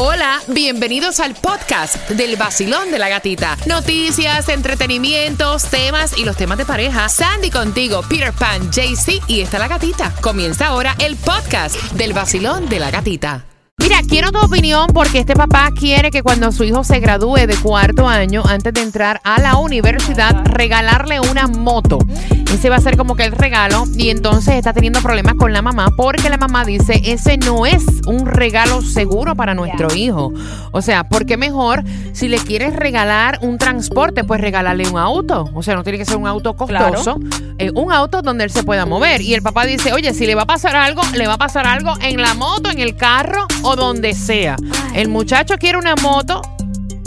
Hola, bienvenidos al podcast del vacilón de la gatita. Noticias, entretenimientos, temas y los temas de pareja. Sandy contigo, Peter Pan, JC y está la gatita. Comienza ahora el podcast del vacilón de la gatita. Mira, quiero tu opinión porque este papá quiere que cuando su hijo se gradúe de cuarto año, antes de entrar a la universidad, regalarle una moto. Ese va a ser como que el regalo y entonces está teniendo problemas con la mamá porque la mamá dice, ese no es un regalo seguro para nuestro hijo. O sea, porque mejor si le quieres regalar un transporte, pues regalarle un auto. O sea, no tiene que ser un auto costoso, eh, un auto donde él se pueda mover. Y el papá dice, oye, si le va a pasar algo, le va a pasar algo en la moto, en el carro o donde sea. El muchacho quiere una moto,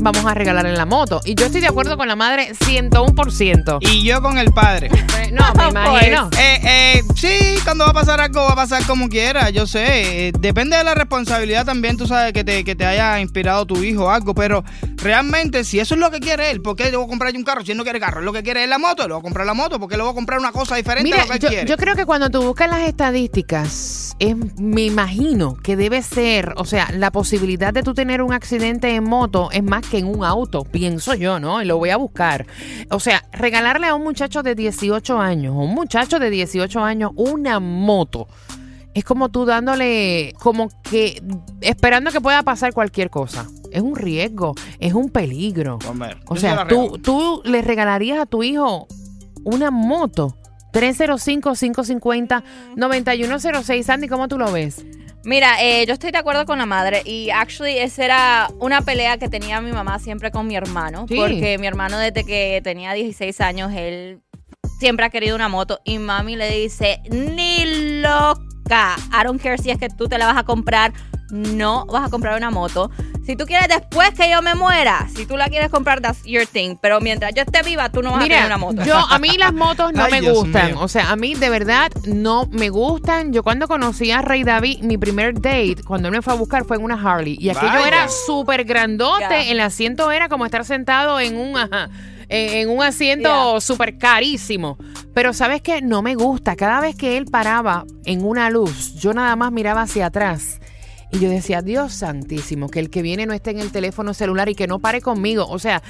vamos a regalarle la moto. Y yo estoy de acuerdo con la madre 101%. Y yo con el padre. No, me imagino. Eh, eh, sí, cuando va a pasar algo, va a pasar como quiera, yo sé. Eh, depende de la responsabilidad también, tú sabes, que te, que te haya inspirado tu hijo o algo. Pero realmente, si eso es lo que quiere él, ¿por qué le voy a comprarle un carro? Si él no quiere carro, lo que quiere es la moto, le voy a comprar la moto, porque le voy a comprar una cosa diferente Mira, a lo que él yo, quiere. yo creo que cuando tú buscas las estadísticas, es, me imagino que debe ser, o sea, la posibilidad de tú tener un accidente en moto es más que en un auto, pienso yo, ¿no? Y lo voy a buscar. O sea, regalarle a un muchacho de 18 años, un muchacho de 18 años, una moto. Es como tú dándole, como que esperando que pueda pasar cualquier cosa. Es un riesgo, es un peligro. Hombre, O se sea, tú, tú le regalarías a tu hijo una moto. 305-550-9106. Sandy, ¿cómo tú lo ves? Mira, eh, yo estoy de acuerdo con la madre y actually esa era una pelea que tenía mi mamá siempre con mi hermano, Sí. porque mi hermano desde que tenía 16 años, él siempre ha querido una moto y mami le dice, ni loca, I don't care si es que tú te la vas a comprar, no vas a comprar una moto. Si tú quieres después que yo me muera, si tú la quieres comprar, that's your thing, pero mientras yo esté viva, tú no vas a tener una moto. yo a mí las motos no Ay, me Dios gustan. mío. O sea, a mí de verdad no me gustan. Yo cuando conocí a Rey David, mi primer date, cuando él me fue a buscar, fue en una Harley. Y aquello Vaya. era súper grandote. El asiento era como estar sentado en un, ajá, en en un asiento súper carísimo. Pero ¿sabes qué? No me gusta. Cada vez que él paraba en una luz, yo nada más miraba hacia atrás. Y yo decía, Dios santísimo, que el que viene no esté en el teléfono celular y que no pare conmigo. O sea,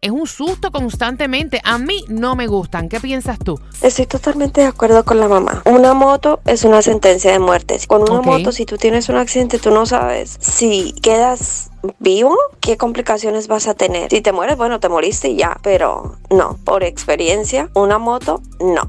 es un susto constantemente. A mí no me gustan. ¿Qué piensas tú? Estoy totalmente de acuerdo con la mamá. Una moto es una sentencia de muerte. Con una moto, si tú tienes un accidente, tú no sabes si quedas vivo, qué complicaciones vas a tener. Si te mueres, bueno, te moriste y ya. Pero no, por experiencia, una moto, no.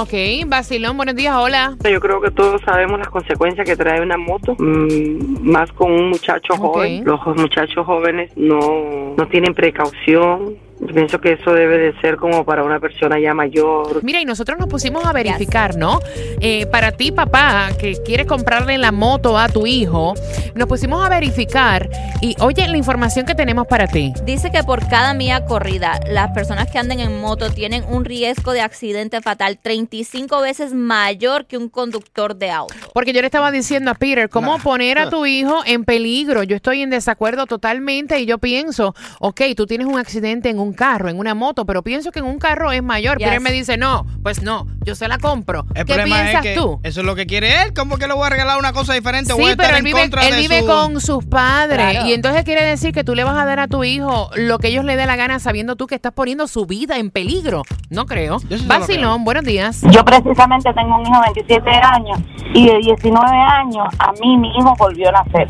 Ok, Basilón, buenos días, hola. Yo creo que todos sabemos las consecuencias que trae una moto, mm, más con un muchacho joven. Los muchachos jóvenes no, no tienen precaución. Yo pienso que eso debe de ser como para una persona ya mayor. Mira, y nosotros nos pusimos a verificar, ¿no? Eh, para ti, papá, que quieres comprarle la moto a tu hijo, nos pusimos a verificar y oye la información que tenemos para ti. Dice que por cada milla corrida, las personas que anden en moto tienen un riesgo de accidente fatal 35 veces mayor que un conductor de auto. Porque yo le estaba diciendo a Peter, ¿cómo poner a tu hijo en peligro? Yo estoy en desacuerdo totalmente y yo pienso, ok, tú tienes un accidente en un carro, en una moto, pero pienso que en un carro es mayor. Yes. Peter me dice, no, pues no, yo se la compro. El ¿Qué problema piensas es que tú? eso es lo que quiere él. ¿Cómo que le voy a regalar una cosa diferente? voy a Sí, estar pero él en vive, contra él de vive su- con sus padres Claro. y entonces quiere decir que tú le vas a dar a tu hijo lo que ellos le dé la gana sabiendo tú que estás poniendo su vida en peligro. No creo. Vacilón, buenos días. Yo precisamente tengo un hijo de 27 años y de 19 años a mí mi hijo volvió a nacer.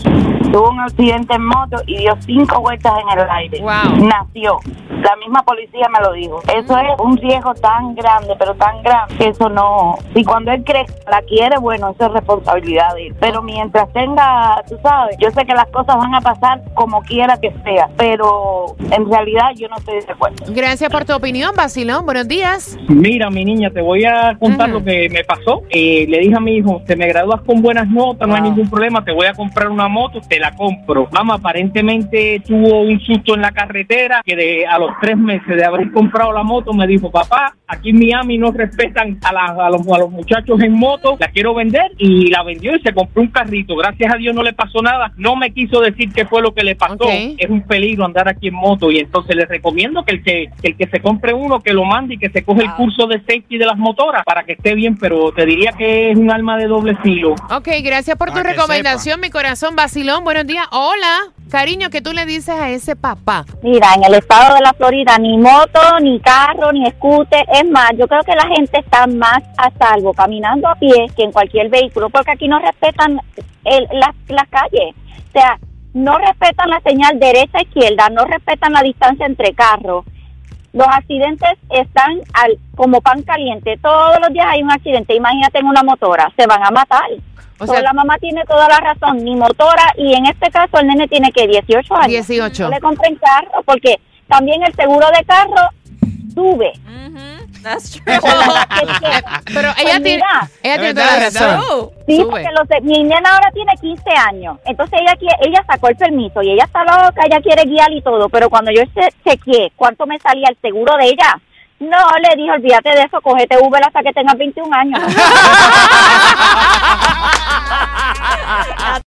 Tuvo un accidente en moto y dio cinco vueltas en el aire. Wow. Nació. La misma policía me lo dijo. Eso es un riesgo tan grande, pero tan grande, que eso no... Y cuando él cree, la quiere, bueno, eso es responsabilidad de él. Pero mientras tenga, tú sabes, yo sé que las cosas van a pasar como quiera que sea, pero en realidad yo no estoy de acuerdo. Gracias por tu opinión, Vacilón. Buenos días. Mira, mi niña, te voy a contar lo que me pasó. Eh, le dije a mi hijo, te me gradúas con buenas notas, no hay ningún problema, te voy a comprar una moto, te la compro. Mamá, aparentemente tuvo un susto en la carretera que de, a los tres meses de haber comprado la moto, me dijo, papá, aquí en Miami no respetan a, la- a los, a los muchachos en moto, la quiero vender y la vendió y se compró un carrito. Gracias a Dios no le pasó nada, no me quiso decir qué fue lo que le pasó. Es un peligro andar aquí en moto y entonces le recomiendo que el que, que el que se compre uno, que lo mande y que se coge el curso de safety de las motoras para que esté bien, pero te diría que es un arma de doble filo. Ok, gracias por tu Para que recomendación, mi corazón. Vacilón, buenos días. Hola, cariño, ¿qué tú le dices a ese papá? Mira, en el estado de la Florida ni moto, ni carro, ni scooter. Es más, yo creo que la gente está más a salvo caminando a pie que en cualquier vehículo, porque aquí no respetan el- las, las calles. O sea, no respetan la señal derecha-izquierda, no respetan la distancia entre carros. Los accidentes están al, como pan caliente. Todos los días hay un accidente. Imagínate en una motora, se van a matar. O So, sea- la mamá tiene toda la razón, ni motora, y en este caso el nene tiene que 18 años. 18. No le compren carro porque también el seguro de carro sube. That's true. Pero Pues ella tiene, mira, ella tiene toda la razón. Sí, Sube. porque los de- mi nena ahora tiene 15 años. Entonces ella quiere, ella sacó el permiso y ella está loca, ella quiere guiar y todo. Pero cuando yo che- chequeé cuánto me salía el seguro de ella, no, le dije, olvídate de eso, cógete Uber hasta que tengas 21 años.